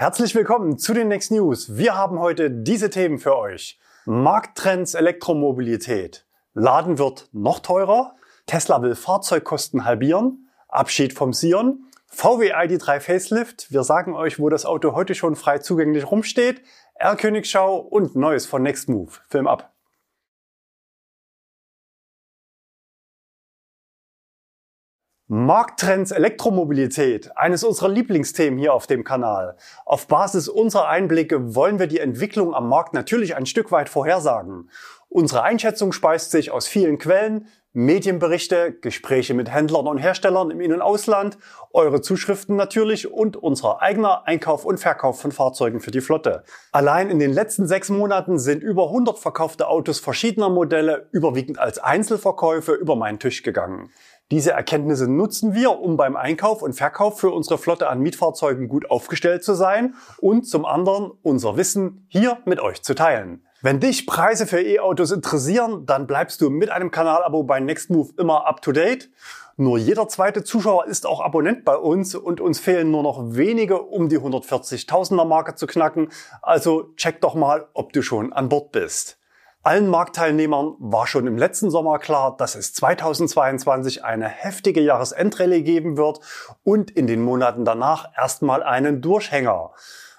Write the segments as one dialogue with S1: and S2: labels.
S1: Herzlich willkommen zu den Next News. Wir haben heute diese Themen für euch. Markttrends Elektromobilität. Laden wird noch teurer. Tesla will Fahrzeugkosten halbieren. Abschied vom Sion. VW ID3 Facelift. Wir sagen euch, wo das Auto heute schon frei zugänglich rumsteht. R-Königschau und Neues von Next Move. Film ab. Markttrends Elektromobilität, eines unserer Lieblingsthemen hier auf dem Kanal. Auf Basis unserer Einblicke wollen wir die Entwicklung am Markt natürlich ein Stück weit vorhersagen. Unsere Einschätzung speist sich aus vielen Quellen, Medienberichte, Gespräche mit Händlern und Herstellern im In- und Ausland, eure Zuschriften natürlich und unser eigener Einkauf und Verkauf von Fahrzeugen für die Flotte. Allein in den letzten sechs Monaten sind über 100 verkaufte Autos verschiedener Modelle überwiegend als Einzelverkäufe über meinen Tisch gegangen. Diese Erkenntnisse nutzen wir, um beim Einkauf und Verkauf für unsere Flotte an Mietfahrzeugen gut aufgestellt zu sein und zum anderen unser Wissen hier mit euch zu teilen. Wenn dich Preise für E-Autos interessieren, dann bleibst du mit einem Kanalabo bei Nextmove immer up to date. Nur jeder zweite Zuschauer ist auch Abonnent bei uns und uns fehlen nur noch wenige, um die 140.000er Marke zu knacken. Also check doch mal, ob du schon an Bord bist. Allen Marktteilnehmern war schon im letzten Sommer klar, dass es 2022 eine heftige Jahresendrallye geben wird und in den Monaten danach erstmal einen Durchhänger.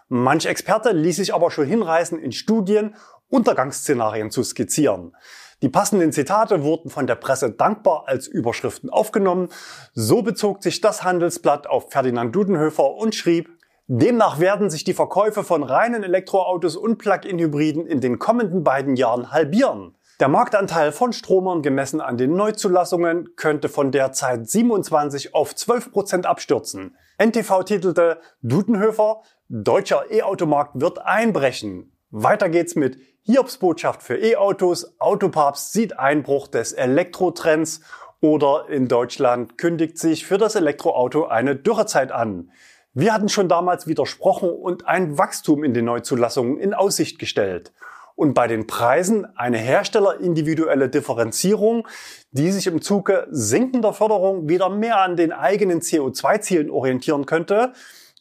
S1: Manch Experte ließ sich aber schon hinreißen, in Studien Untergangsszenarien zu skizzieren. Die passenden Zitate wurden von der Presse dankbar als Überschriften aufgenommen. So bezog sich das Handelsblatt auf Ferdinand Dudenhöfer und schrieb, Demnach werden sich die Verkäufe von reinen Elektroautos und Plug-in-Hybriden in den kommenden beiden Jahren halbieren. Der Marktanteil von Stromern gemessen an den Neuzulassungen könnte von derzeit 27 auf 12 Prozent abstürzen. NTV titelte Dudenhöfer, deutscher E-Automarkt wird einbrechen. Weiter geht's mit Hiobs Botschaft für E-Autos, Autopapst sieht Einbruch des Elektrotrends oder in Deutschland kündigt sich für das Elektroauto eine Dürrezeit an. Wir hatten schon damals widersprochen und ein Wachstum in den Neuzulassungen in Aussicht gestellt. Und bei den Preisen eine herstellerindividuelle Differenzierung, die sich im Zuge sinkender Förderung wieder mehr an den eigenen CO2-Zielen orientieren könnte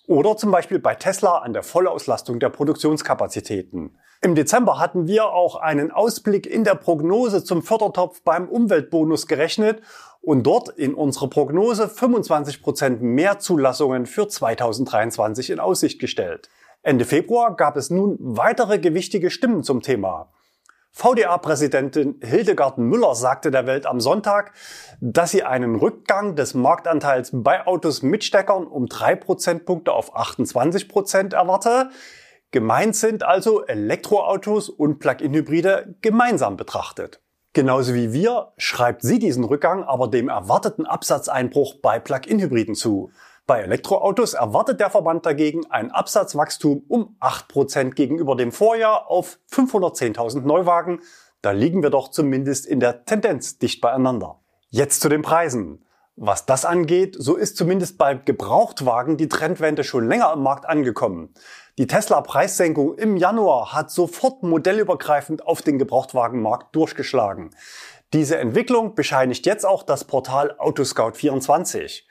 S1: oder zum Beispiel bei Tesla an der Vollauslastung der Produktionskapazitäten. Im Dezember hatten wir auch einen Ausblick in der Prognose zum Fördertopf beim Umweltbonus gerechnet und dort in unserer Prognose 25 Prozent mehr Zulassungen für 2023 in Aussicht gestellt. Ende Februar gab es nun weitere gewichtige Stimmen zum Thema. VDA-Präsidentin Hildegard Müller sagte der Welt am Sonntag, dass sie einen Rückgang des Marktanteils bei Autos mit Steckern um drei Prozentpunkte auf 28 Prozent erwarte. Gemeint sind also Elektroautos und Plug-in-Hybride gemeinsam betrachtet. Genauso wie wir schreibt sie diesen Rückgang aber dem erwarteten Absatzeinbruch bei Plug-in-Hybriden zu. Bei Elektroautos erwartet der Verband dagegen ein Absatzwachstum um 8% gegenüber dem Vorjahr auf 510.000 Neuwagen. Da liegen wir doch zumindest in der Tendenz dicht beieinander. Jetzt zu den Preisen. Was das angeht, so ist zumindest bei Gebrauchtwagen die Trendwende schon länger im Markt angekommen. Die Tesla-Preissenkung im Januar hat sofort modellübergreifend auf den Gebrauchtwagenmarkt durchgeschlagen. Diese Entwicklung bescheinigt jetzt auch das Portal Autoscout24.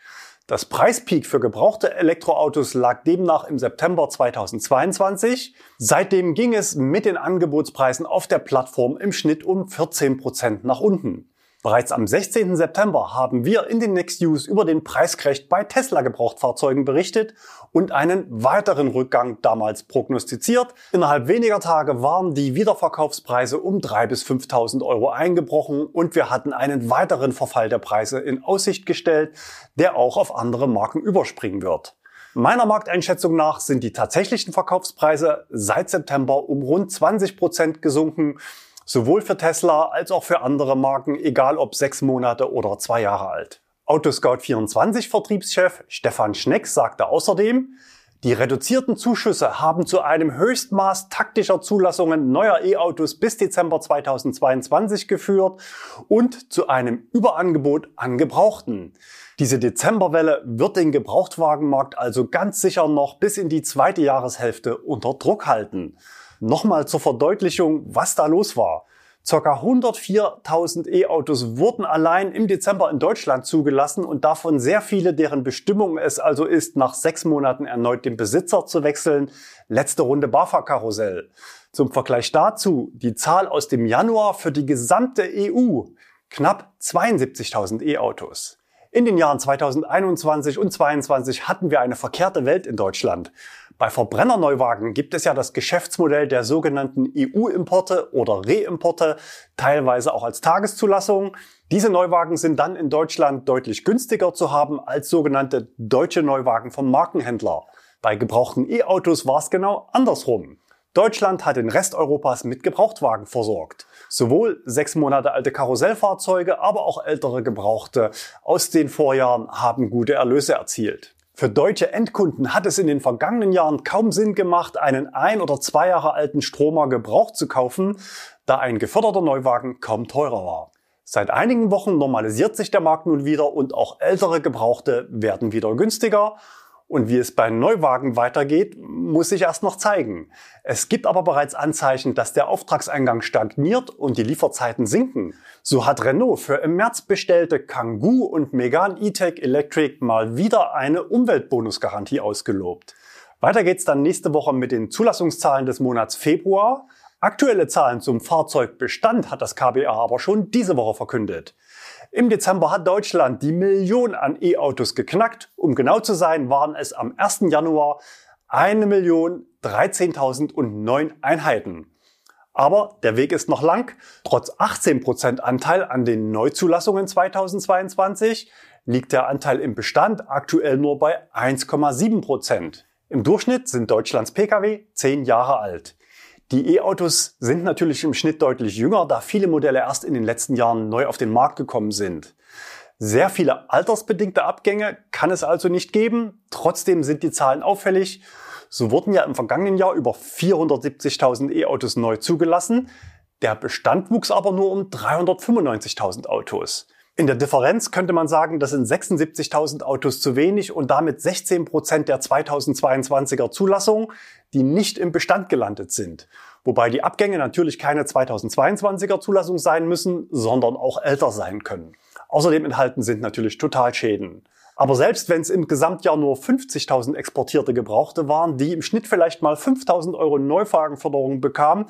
S1: Das Preispeak für gebrauchte Elektroautos lag demnach im September 2022. Seitdem ging es mit den Angebotspreisen auf der Plattform im Schnitt um 14 Prozent nach unten. Bereits am 16. September haben wir in den Next News über den Preiscrash bei Tesla Gebrauchtfahrzeugen berichtet und einen weiteren Rückgang damals prognostiziert. Innerhalb weniger Tage waren die Wiederverkaufspreise um 3.000 bis 5.000 Euro eingebrochen und wir hatten einen weiteren Verfall der Preise in Aussicht gestellt, der auch auf andere Marken überspringen wird. Meiner Markteinschätzung nach sind die tatsächlichen Verkaufspreise seit September um rund 20 Prozent gesunken Sowohl für Tesla als auch für andere Marken, egal ob sechs Monate oder zwei Jahre alt. Autoscout24 Vertriebschef Stefan Schneck sagte außerdem, die reduzierten Zuschüsse haben zu einem Höchstmaß taktischer Zulassungen neuer E-Autos bis Dezember 2022 geführt und zu einem Überangebot an Gebrauchten. Diese Dezemberwelle wird den Gebrauchtwagenmarkt also ganz sicher noch bis in die zweite Jahreshälfte unter Druck halten. Nochmal zur Verdeutlichung, was da los war. Circa 104.000 E-Autos wurden allein im Dezember in Deutschland zugelassen und davon sehr viele, deren Bestimmung es also ist, nach sechs Monaten erneut den Besitzer zu wechseln. Letzte Runde BAFA-Karussell. Zum Vergleich dazu die Zahl aus dem Januar für die gesamte EU. Knapp 72.000 E-Autos. In den Jahren 2021 und 2022 hatten wir eine verkehrte Welt in Deutschland. Bei Verbrennerneuwagen gibt es ja das Geschäftsmodell der sogenannten EU-Importe oder Reimporte, teilweise auch als Tageszulassung. Diese Neuwagen sind dann in Deutschland deutlich günstiger zu haben als sogenannte deutsche Neuwagen vom Markenhändler. Bei gebrauchten E-Autos war es genau andersrum. Deutschland hat den Rest Europas mit Gebrauchtwagen versorgt. Sowohl sechs Monate alte Karussellfahrzeuge, aber auch ältere Gebrauchte aus den Vorjahren haben gute Erlöse erzielt. Für deutsche Endkunden hat es in den vergangenen Jahren kaum Sinn gemacht, einen ein oder zwei Jahre alten Stromer gebraucht zu kaufen, da ein geförderter Neuwagen kaum teurer war. Seit einigen Wochen normalisiert sich der Markt nun wieder und auch ältere Gebrauchte werden wieder günstiger und wie es bei Neuwagen weitergeht, muss sich erst noch zeigen. Es gibt aber bereits Anzeichen, dass der Auftragseingang stagniert und die Lieferzeiten sinken. So hat Renault für im März bestellte Kangoo und Megane E-Tech Electric mal wieder eine Umweltbonusgarantie ausgelobt. Weiter geht's dann nächste Woche mit den Zulassungszahlen des Monats Februar. Aktuelle Zahlen zum Fahrzeugbestand hat das KBA aber schon diese Woche verkündet. Im Dezember hat Deutschland die Million an E-Autos geknackt. Um genau zu sein, waren es am 1. Januar 1.013.009 Einheiten. Aber der Weg ist noch lang. Trotz 18% Anteil an den Neuzulassungen 2022 liegt der Anteil im Bestand aktuell nur bei 1,7%. Im Durchschnitt sind Deutschlands Pkw 10 Jahre alt. Die E-Autos sind natürlich im Schnitt deutlich jünger, da viele Modelle erst in den letzten Jahren neu auf den Markt gekommen sind. Sehr viele altersbedingte Abgänge kann es also nicht geben. Trotzdem sind die Zahlen auffällig. So wurden ja im vergangenen Jahr über 470.000 E-Autos neu zugelassen. Der Bestand wuchs aber nur um 395.000 Autos. In der Differenz könnte man sagen, das sind 76.000 Autos zu wenig und damit 16 Prozent der 2022er Zulassung, die nicht im Bestand gelandet sind. Wobei die Abgänge natürlich keine 2022er Zulassung sein müssen, sondern auch älter sein können. Außerdem enthalten sind natürlich Totalschäden. Aber selbst wenn es im Gesamtjahr nur 50.000 exportierte Gebrauchte waren, die im Schnitt vielleicht mal 5.000 Euro Neuwagenförderung bekamen,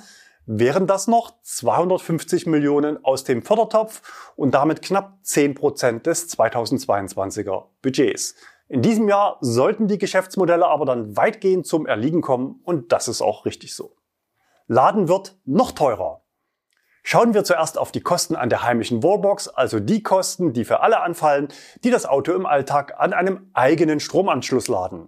S1: wären das noch 250 Millionen aus dem Fördertopf und damit knapp 10 Prozent des 2022er Budgets. In diesem Jahr sollten die Geschäftsmodelle aber dann weitgehend zum Erliegen kommen und das ist auch richtig so. Laden wird noch teurer. Schauen wir zuerst auf die Kosten an der heimischen Wallbox, also die Kosten, die für alle anfallen, die das Auto im Alltag an einem eigenen Stromanschluss laden.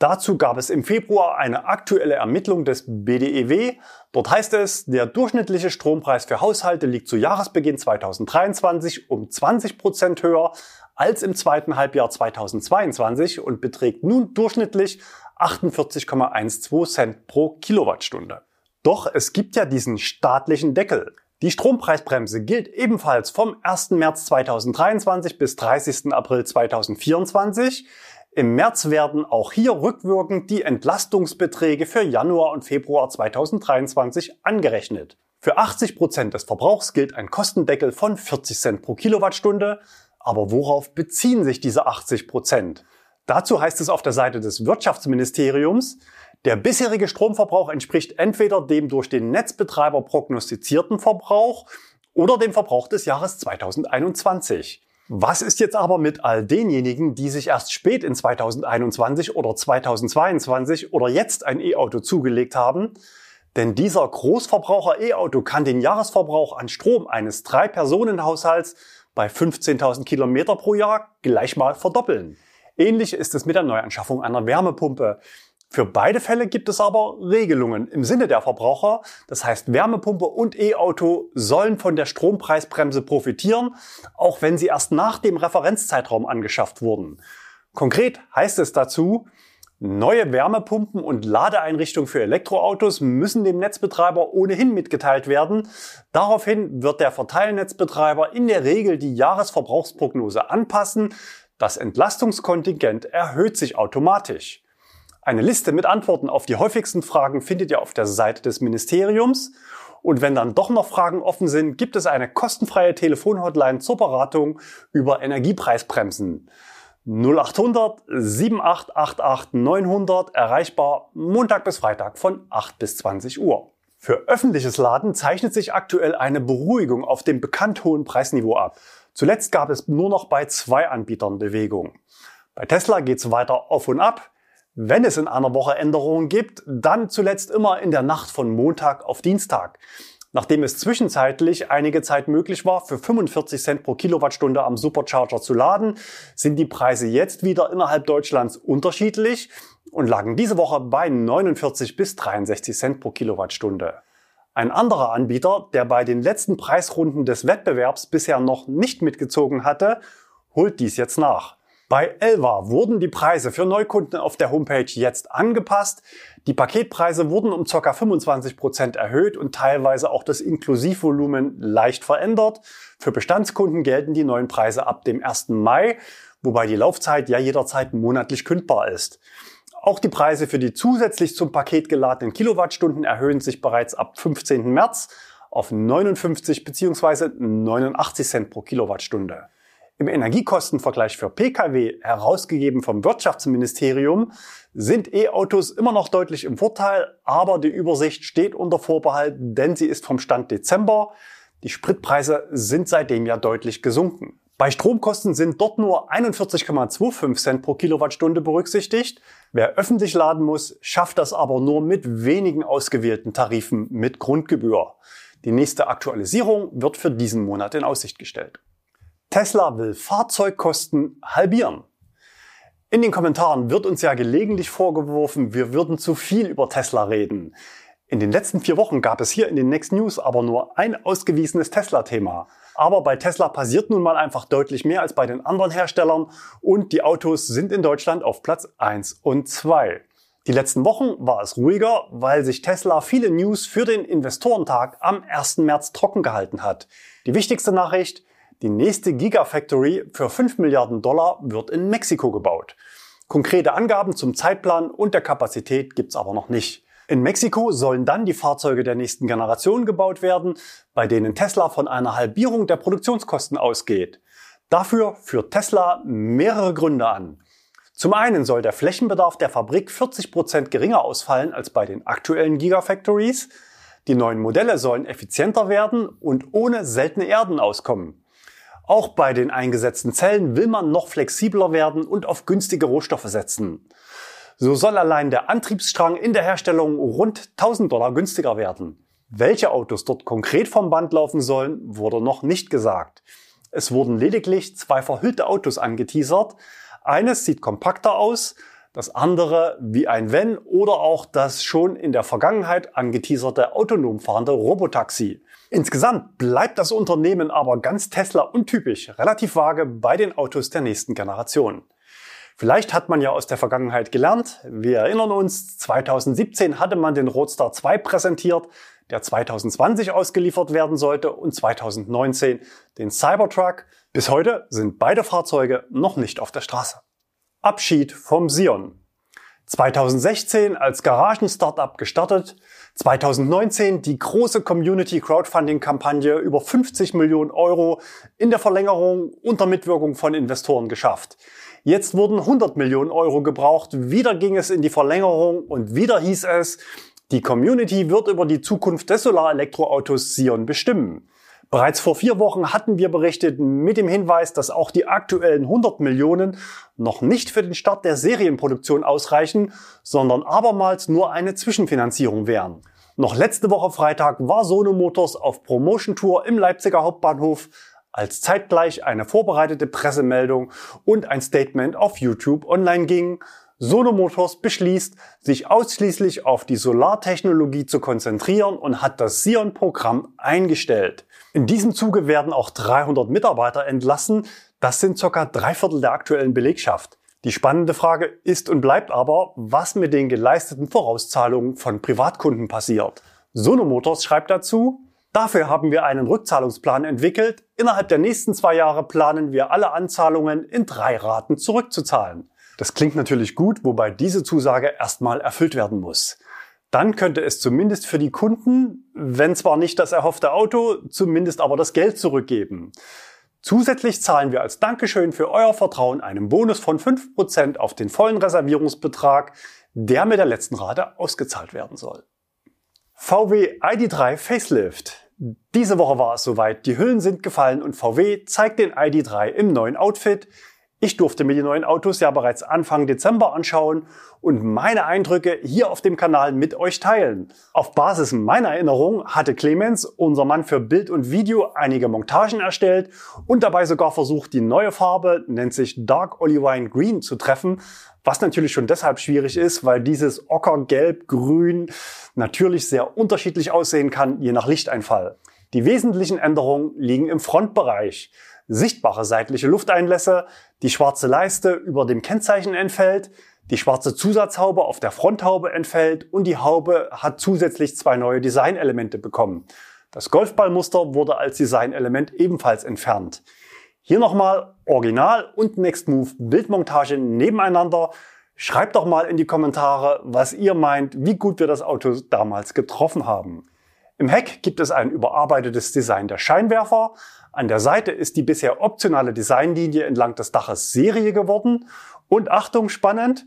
S1: Dazu gab es im Februar eine aktuelle Ermittlung des BDEW. Dort heißt es, der durchschnittliche Strompreis für Haushalte liegt zu Jahresbeginn 2023 um 20 Prozent höher als im zweiten Halbjahr 2022 und beträgt nun durchschnittlich 48,12 Cent pro Kilowattstunde. Doch es gibt ja diesen staatlichen Deckel. Die Strompreisbremse gilt ebenfalls vom 1. März 2023 bis 30. April 2024. Im März werden auch hier rückwirkend die Entlastungsbeträge für Januar und Februar 2023 angerechnet. Für 80 Prozent des Verbrauchs gilt ein Kostendeckel von 40 Cent pro Kilowattstunde. Aber worauf beziehen sich diese 80 Prozent? Dazu heißt es auf der Seite des Wirtschaftsministeriums, der bisherige Stromverbrauch entspricht entweder dem durch den Netzbetreiber prognostizierten Verbrauch oder dem Verbrauch des Jahres 2021. Was ist jetzt aber mit all denjenigen, die sich erst spät in 2021 oder 2022 oder jetzt ein E-Auto zugelegt haben? Denn dieser Großverbraucher E-Auto kann den Jahresverbrauch an Strom eines Drei-Personen-Haushalts bei 15.000 Kilometer pro Jahr gleich mal verdoppeln. Ähnlich ist es mit der Neuanschaffung einer Wärmepumpe. Für beide Fälle gibt es aber Regelungen im Sinne der Verbraucher. Das heißt, Wärmepumpe und E-Auto sollen von der Strompreisbremse profitieren, auch wenn sie erst nach dem Referenzzeitraum angeschafft wurden. Konkret heißt es dazu, Neue Wärmepumpen und Ladeeinrichtungen für Elektroautos müssen dem Netzbetreiber ohnehin mitgeteilt werden. Daraufhin wird der Verteilnetzbetreiber in der Regel die Jahresverbrauchsprognose anpassen. Das Entlastungskontingent erhöht sich automatisch. Eine Liste mit Antworten auf die häufigsten Fragen findet ihr auf der Seite des Ministeriums. Und wenn dann doch noch Fragen offen sind, gibt es eine kostenfreie Telefonhotline zur Beratung über Energiepreisbremsen. 0800 7888 900 erreichbar Montag bis Freitag von 8 bis 20 Uhr. Für öffentliches Laden zeichnet sich aktuell eine Beruhigung auf dem bekannt hohen Preisniveau ab. Zuletzt gab es nur noch bei zwei Anbietern Bewegung. Bei Tesla geht es weiter auf und ab. Wenn es in einer Woche Änderungen gibt, dann zuletzt immer in der Nacht von Montag auf Dienstag. Nachdem es zwischenzeitlich einige Zeit möglich war, für 45 Cent pro Kilowattstunde am Supercharger zu laden, sind die Preise jetzt wieder innerhalb Deutschlands unterschiedlich und lagen diese Woche bei 49 bis 63 Cent pro Kilowattstunde. Ein anderer Anbieter, der bei den letzten Preisrunden des Wettbewerbs bisher noch nicht mitgezogen hatte, holt dies jetzt nach. Bei Elva wurden die Preise für Neukunden auf der Homepage jetzt angepasst. Die Paketpreise wurden um ca. 25 Prozent erhöht und teilweise auch das Inklusivvolumen leicht verändert. Für Bestandskunden gelten die neuen Preise ab dem 1. Mai, wobei die Laufzeit ja jederzeit monatlich kündbar ist. Auch die Preise für die zusätzlich zum Paket geladenen Kilowattstunden erhöhen sich bereits ab 15. März auf 59 bzw. 89 Cent pro Kilowattstunde. Im Energiekostenvergleich für Pkw, herausgegeben vom Wirtschaftsministerium, sind E-Autos immer noch deutlich im Vorteil, aber die Übersicht steht unter Vorbehalt, denn sie ist vom Stand Dezember. Die Spritpreise sind seitdem ja deutlich gesunken. Bei Stromkosten sind dort nur 41,25 Cent pro Kilowattstunde berücksichtigt. Wer öffentlich laden muss, schafft das aber nur mit wenigen ausgewählten Tarifen mit Grundgebühr. Die nächste Aktualisierung wird für diesen Monat in Aussicht gestellt. Tesla will Fahrzeugkosten halbieren. In den Kommentaren wird uns ja gelegentlich vorgeworfen, wir würden zu viel über Tesla reden. In den letzten vier Wochen gab es hier in den Next News aber nur ein ausgewiesenes Tesla-Thema. Aber bei Tesla passiert nun mal einfach deutlich mehr als bei den anderen Herstellern und die Autos sind in Deutschland auf Platz 1 und 2. Die letzten Wochen war es ruhiger, weil sich Tesla viele News für den Investorentag am 1. März trocken gehalten hat. Die wichtigste Nachricht, die nächste Gigafactory für 5 Milliarden Dollar wird in Mexiko gebaut. Konkrete Angaben zum Zeitplan und der Kapazität gibt's aber noch nicht. In Mexiko sollen dann die Fahrzeuge der nächsten Generation gebaut werden, bei denen Tesla von einer Halbierung der Produktionskosten ausgeht. Dafür führt Tesla mehrere Gründe an. Zum einen soll der Flächenbedarf der Fabrik 40 Prozent geringer ausfallen als bei den aktuellen Gigafactories. Die neuen Modelle sollen effizienter werden und ohne seltene Erden auskommen. Auch bei den eingesetzten Zellen will man noch flexibler werden und auf günstige Rohstoffe setzen. So soll allein der Antriebsstrang in der Herstellung rund 1000 Dollar günstiger werden. Welche Autos dort konkret vom Band laufen sollen, wurde noch nicht gesagt. Es wurden lediglich zwei verhüllte Autos angeteasert. Eines sieht kompakter aus, das andere wie ein Wenn oder auch das schon in der Vergangenheit angeteaserte autonom fahrende Robotaxi. Insgesamt bleibt das Unternehmen aber ganz Tesla untypisch, relativ vage bei den Autos der nächsten Generation. Vielleicht hat man ja aus der Vergangenheit gelernt. Wir erinnern uns, 2017 hatte man den Roadster 2 präsentiert, der 2020 ausgeliefert werden sollte und 2019 den Cybertruck. Bis heute sind beide Fahrzeuge noch nicht auf der Straße. Abschied vom Sion. 2016 als Garagen-Startup gestartet, 2019 die große Community Crowdfunding Kampagne über 50 Millionen Euro in der Verlängerung unter Mitwirkung von Investoren geschafft. Jetzt wurden 100 Millionen Euro gebraucht, wieder ging es in die Verlängerung und wieder hieß es, die Community wird über die Zukunft des Solarelektroautos Sion bestimmen. Bereits vor vier Wochen hatten wir berichtet mit dem Hinweis, dass auch die aktuellen 100 Millionen noch nicht für den Start der Serienproduktion ausreichen, sondern abermals nur eine Zwischenfinanzierung wären. Noch letzte Woche Freitag war Sono Motors auf Promotion Tour im Leipziger Hauptbahnhof, als zeitgleich eine vorbereitete Pressemeldung und ein Statement auf YouTube online ging. Sono Motors beschließt, sich ausschließlich auf die Solartechnologie zu konzentrieren und hat das Sion-Programm eingestellt. In diesem Zuge werden auch 300 Mitarbeiter entlassen. Das sind ca. drei Viertel der aktuellen Belegschaft. Die spannende Frage ist und bleibt aber, was mit den geleisteten Vorauszahlungen von Privatkunden passiert. Sono Motors schreibt dazu, Dafür haben wir einen Rückzahlungsplan entwickelt. Innerhalb der nächsten zwei Jahre planen wir alle Anzahlungen in drei Raten zurückzuzahlen. Das klingt natürlich gut, wobei diese Zusage erstmal erfüllt werden muss. Dann könnte es zumindest für die Kunden, wenn zwar nicht das erhoffte Auto, zumindest aber das Geld zurückgeben. Zusätzlich zahlen wir als Dankeschön für euer Vertrauen einen Bonus von 5% auf den vollen Reservierungsbetrag, der mit der letzten Rate ausgezahlt werden soll. VW ID3 Facelift. Diese Woche war es soweit, die Hüllen sind gefallen und VW zeigt den ID3 im neuen Outfit, ich durfte mir die neuen Autos ja bereits Anfang Dezember anschauen und meine Eindrücke hier auf dem Kanal mit euch teilen. Auf Basis meiner Erinnerung hatte Clemens, unser Mann für Bild und Video, einige Montagen erstellt und dabei sogar versucht, die neue Farbe, nennt sich Dark Olivine Green, zu treffen, was natürlich schon deshalb schwierig ist, weil dieses Ocker, Gelb, Grün natürlich sehr unterschiedlich aussehen kann, je nach Lichteinfall. Die wesentlichen Änderungen liegen im Frontbereich sichtbare seitliche Lufteinlässe, die schwarze Leiste über dem Kennzeichen entfällt, die schwarze Zusatzhaube auf der Fronthaube entfällt und die Haube hat zusätzlich zwei neue Designelemente bekommen. Das Golfballmuster wurde als Designelement ebenfalls entfernt. Hier nochmal Original und Next Move Bildmontage nebeneinander. Schreibt doch mal in die Kommentare, was ihr meint, wie gut wir das Auto damals getroffen haben. Im Heck gibt es ein überarbeitetes Design der Scheinwerfer. An der Seite ist die bisher optionale Designlinie entlang des Daches Serie geworden. Und Achtung, spannend,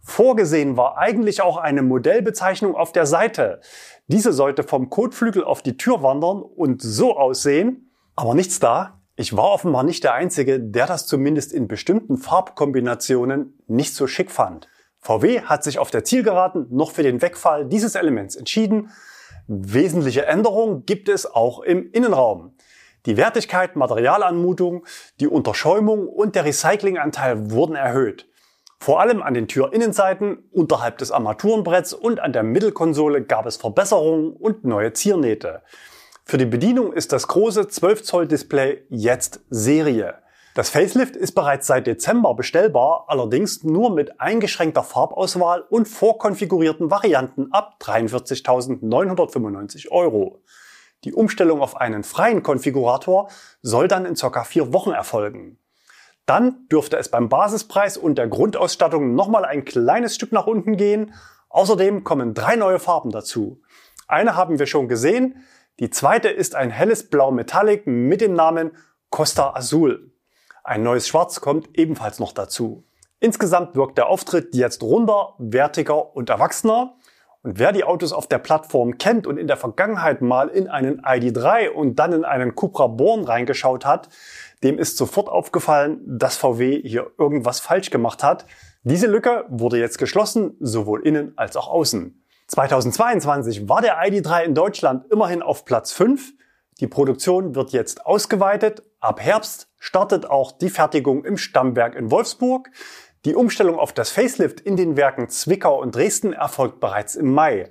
S1: vorgesehen war eigentlich auch eine Modellbezeichnung auf der Seite. Diese sollte vom Kotflügel auf die Tür wandern und so aussehen, aber nichts da. Ich war offenbar nicht der Einzige, der das zumindest in bestimmten Farbkombinationen nicht so schick fand. VW hat sich auf der Zielgeraden noch für den Wegfall dieses Elements entschieden Wesentliche Änderungen gibt es auch im Innenraum. Die Wertigkeit, Materialanmutung, die Unterschäumung und der Recyclinganteil wurden erhöht. Vor allem an den Türinnenseiten, unterhalb des Armaturenbretts und an der Mittelkonsole gab es Verbesserungen und neue Ziernähte. Für die Bedienung ist das große 12 Zoll Display jetzt Serie. Das Facelift ist bereits seit Dezember bestellbar, allerdings nur mit eingeschränkter Farbauswahl und vorkonfigurierten Varianten ab 43.995 Euro. Die Umstellung auf einen freien Konfigurator soll dann in circa vier Wochen erfolgen. Dann dürfte es beim Basispreis und der Grundausstattung nochmal ein kleines Stück nach unten gehen. Außerdem kommen drei neue Farben dazu. Eine haben wir schon gesehen. Die zweite ist ein helles Blau Metallic mit dem Namen Costa Azul. Ein neues Schwarz kommt ebenfalls noch dazu. Insgesamt wirkt der Auftritt jetzt runder, wertiger und erwachsener. Und wer die Autos auf der Plattform kennt und in der Vergangenheit mal in einen ID3 und dann in einen Cupra Born reingeschaut hat, dem ist sofort aufgefallen, dass VW hier irgendwas falsch gemacht hat. Diese Lücke wurde jetzt geschlossen, sowohl innen als auch außen. 2022 war der ID3 in Deutschland immerhin auf Platz 5. Die Produktion wird jetzt ausgeweitet. Ab Herbst startet auch die Fertigung im Stammwerk in Wolfsburg. Die Umstellung auf das Facelift in den Werken Zwickau und Dresden erfolgt bereits im Mai.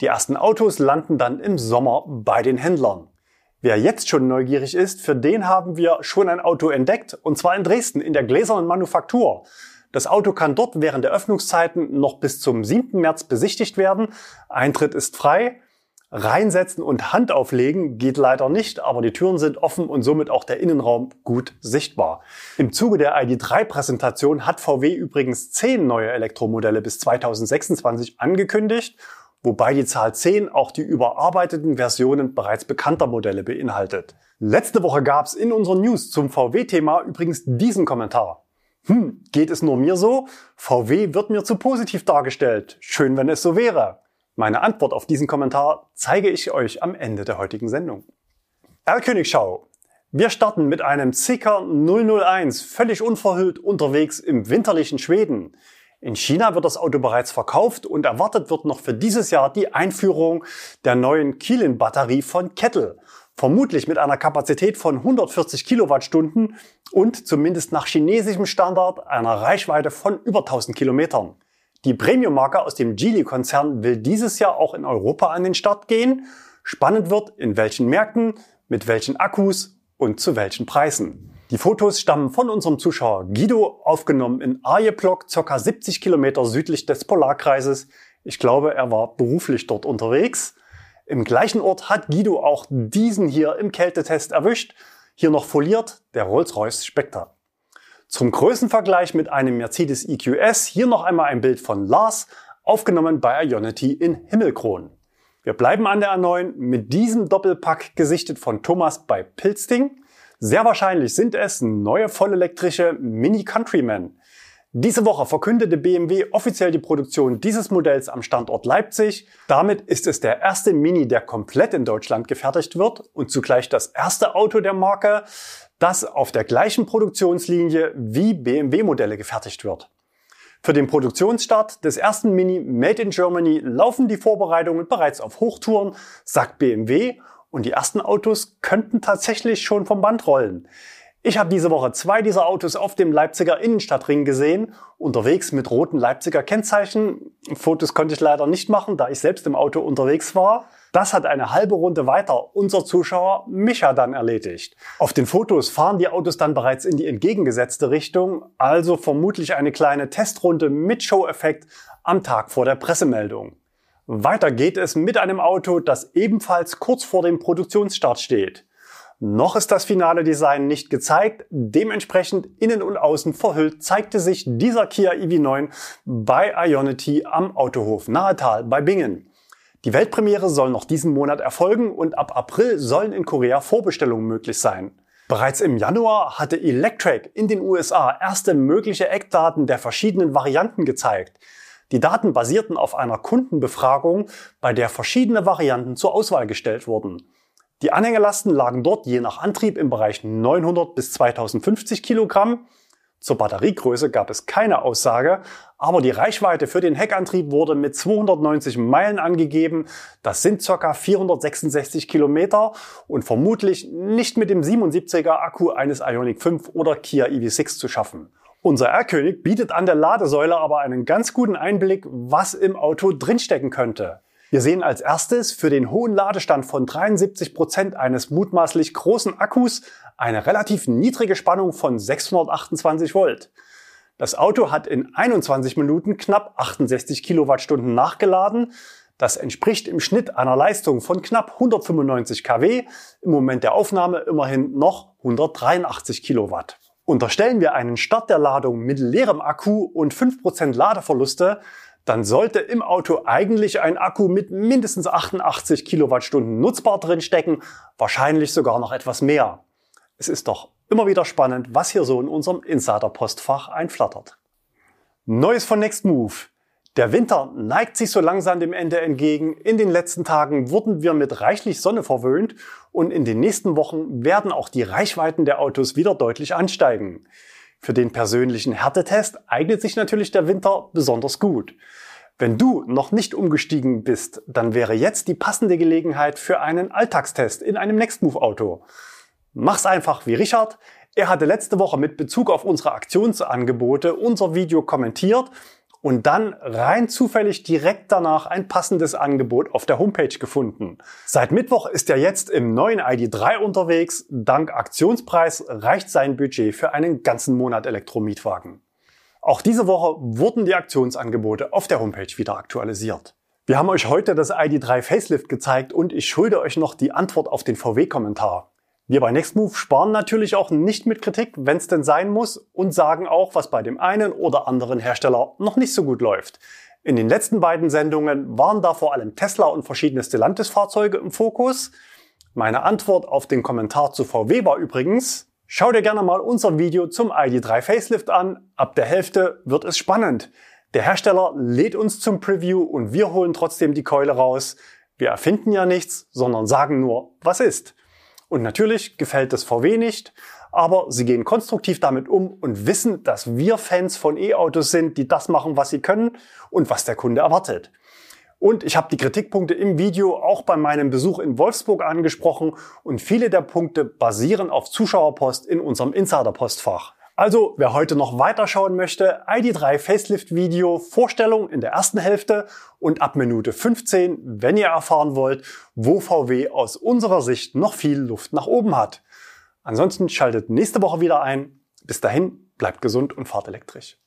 S1: Die ersten Autos landen dann im Sommer bei den Händlern. Wer jetzt schon neugierig ist, für den haben wir schon ein Auto entdeckt, und zwar in Dresden in der gläsernen Manufaktur. Das Auto kann dort während der Öffnungszeiten noch bis zum 7. März besichtigt werden. Eintritt ist frei. Reinsetzen und Hand auflegen geht leider nicht, aber die Türen sind offen und somit auch der Innenraum gut sichtbar. Im Zuge der ID3-Präsentation hat VW übrigens zehn neue Elektromodelle bis 2026 angekündigt, wobei die Zahl 10 auch die überarbeiteten Versionen bereits bekannter Modelle beinhaltet. Letzte Woche gab es in unseren News zum VW-Thema übrigens diesen Kommentar. Hm, geht es nur mir so? VW wird mir zu positiv dargestellt. Schön, wenn es so wäre. Meine Antwort auf diesen Kommentar zeige ich euch am Ende der heutigen Sendung. Erlkönigschau. Wir starten mit einem Zicker 001 völlig unverhüllt unterwegs im winterlichen Schweden. In China wird das Auto bereits verkauft und erwartet wird noch für dieses Jahr die Einführung der neuen Kielin-Batterie von Kettle. Vermutlich mit einer Kapazität von 140 Kilowattstunden und zumindest nach chinesischem Standard einer Reichweite von über 1000 Kilometern. Die Premium-Marke aus dem Geely-Konzern will dieses Jahr auch in Europa an den Start gehen. Spannend wird, in welchen Märkten, mit welchen Akkus und zu welchen Preisen. Die Fotos stammen von unserem Zuschauer Guido, aufgenommen in Arjeplog, ca. 70 Kilometer südlich des Polarkreises. Ich glaube, er war beruflich dort unterwegs. Im gleichen Ort hat Guido auch diesen hier im Kältetest erwischt. Hier noch foliert, der Rolls-Royce Spectre. Zum Größenvergleich mit einem Mercedes EQS hier noch einmal ein Bild von Lars, aufgenommen bei Ionity in Himmelkron. Wir bleiben an der A9 mit diesem Doppelpack gesichtet von Thomas bei Pilzding. Sehr wahrscheinlich sind es neue vollelektrische Mini Countryman. Diese Woche verkündete BMW offiziell die Produktion dieses Modells am Standort Leipzig. Damit ist es der erste Mini, der komplett in Deutschland gefertigt wird und zugleich das erste Auto der Marke, das auf der gleichen Produktionslinie wie BMW-Modelle gefertigt wird. Für den Produktionsstart des ersten Mini Made in Germany laufen die Vorbereitungen bereits auf Hochtouren, sagt BMW, und die ersten Autos könnten tatsächlich schon vom Band rollen. Ich habe diese Woche zwei dieser Autos auf dem Leipziger Innenstadtring gesehen, unterwegs mit roten Leipziger Kennzeichen. Fotos konnte ich leider nicht machen, da ich selbst im Auto unterwegs war. Das hat eine halbe Runde weiter unser Zuschauer Micha dann erledigt. Auf den Fotos fahren die Autos dann bereits in die entgegengesetzte Richtung, also vermutlich eine kleine Testrunde mit Show-Effekt am Tag vor der Pressemeldung. Weiter geht es mit einem Auto, das ebenfalls kurz vor dem Produktionsstart steht. Noch ist das finale Design nicht gezeigt. Dementsprechend innen und außen verhüllt zeigte sich dieser Kia EV9 bei Ionity am Autohof Nahetal bei Bingen. Die Weltpremiere soll noch diesen Monat erfolgen und ab April sollen in Korea Vorbestellungen möglich sein. Bereits im Januar hatte Electrek in den USA erste mögliche Eckdaten der verschiedenen Varianten gezeigt. Die Daten basierten auf einer Kundenbefragung, bei der verschiedene Varianten zur Auswahl gestellt wurden. Die Anhängerlasten lagen dort je nach Antrieb im Bereich 900 bis 2050 Kilogramm. Zur Batteriegröße gab es keine Aussage, aber die Reichweite für den Heckantrieb wurde mit 290 Meilen angegeben. Das sind ca. 466 Kilometer und vermutlich nicht mit dem 77er Akku eines Ioniq 5 oder Kia EV6 zu schaffen. Unser R-König bietet an der Ladesäule aber einen ganz guten Einblick, was im Auto drinstecken könnte. Wir sehen als erstes für den hohen Ladestand von 73 Prozent eines mutmaßlich großen Akkus eine relativ niedrige Spannung von 628 Volt. Das Auto hat in 21 Minuten knapp 68 Kilowattstunden nachgeladen. Das entspricht im Schnitt einer Leistung von knapp 195 kW, im Moment der Aufnahme immerhin noch 183 Kilowatt. Unterstellen wir einen Start der Ladung mit leerem Akku und 5% Ladeverluste, dann sollte im Auto eigentlich ein Akku mit mindestens 88 Kilowattstunden nutzbar drinstecken, wahrscheinlich sogar noch etwas mehr. Es ist doch immer wieder spannend, was hier so in unserem Insider-Postfach einflattert. Neues von Nextmove. Der Winter neigt sich so langsam dem Ende entgegen. In den letzten Tagen wurden wir mit reichlich Sonne verwöhnt und in den nächsten Wochen werden auch die Reichweiten der Autos wieder deutlich ansteigen. Für den persönlichen Härtetest eignet sich natürlich der Winter besonders gut. Wenn du noch nicht umgestiegen bist, dann wäre jetzt die passende Gelegenheit für einen Alltagstest in einem Nextmove-Auto. Mach's einfach wie Richard. Er hatte letzte Woche mit Bezug auf unsere Aktionsangebote unser Video kommentiert und dann rein zufällig direkt danach ein passendes Angebot auf der Homepage gefunden. Seit Mittwoch ist er jetzt im neuen ID3 unterwegs. Dank Aktionspreis reicht sein Budget für einen ganzen Monat Elektromietwagen. Auch diese Woche wurden die Aktionsangebote auf der Homepage wieder aktualisiert. Wir haben euch heute das ID3 Facelift gezeigt und ich schulde euch noch die Antwort auf den VW-Kommentar. Wir bei Nextmove sparen natürlich auch nicht mit Kritik, wenn es denn sein muss, und sagen auch, was bei dem einen oder anderen Hersteller noch nicht so gut läuft. In den letzten beiden Sendungen waren da vor allem Tesla und verschiedene Stellantis-Fahrzeuge im Fokus. Meine Antwort auf den Kommentar zu VW war übrigens, schau dir gerne mal unser Video zum ID3 Facelift an. Ab der Hälfte wird es spannend. Der Hersteller lädt uns zum Preview und wir holen trotzdem die Keule raus. Wir erfinden ja nichts, sondern sagen nur, was ist. Und natürlich gefällt das VW nicht, aber sie gehen konstruktiv damit um und wissen, dass wir Fans von E-Autos sind, die das machen, was sie können und was der Kunde erwartet. Und ich habe die Kritikpunkte im Video auch bei meinem Besuch in Wolfsburg angesprochen und viele der Punkte basieren auf Zuschauerpost in unserem Insider-Postfach. Also, wer heute noch weiterschauen möchte, ID3 Facelift Video, Vorstellung in der ersten Hälfte und ab Minute 15, wenn ihr erfahren wollt, wo VW aus unserer Sicht noch viel Luft nach oben hat. Ansonsten schaltet nächste Woche wieder ein. Bis dahin, bleibt gesund und fahrt elektrisch.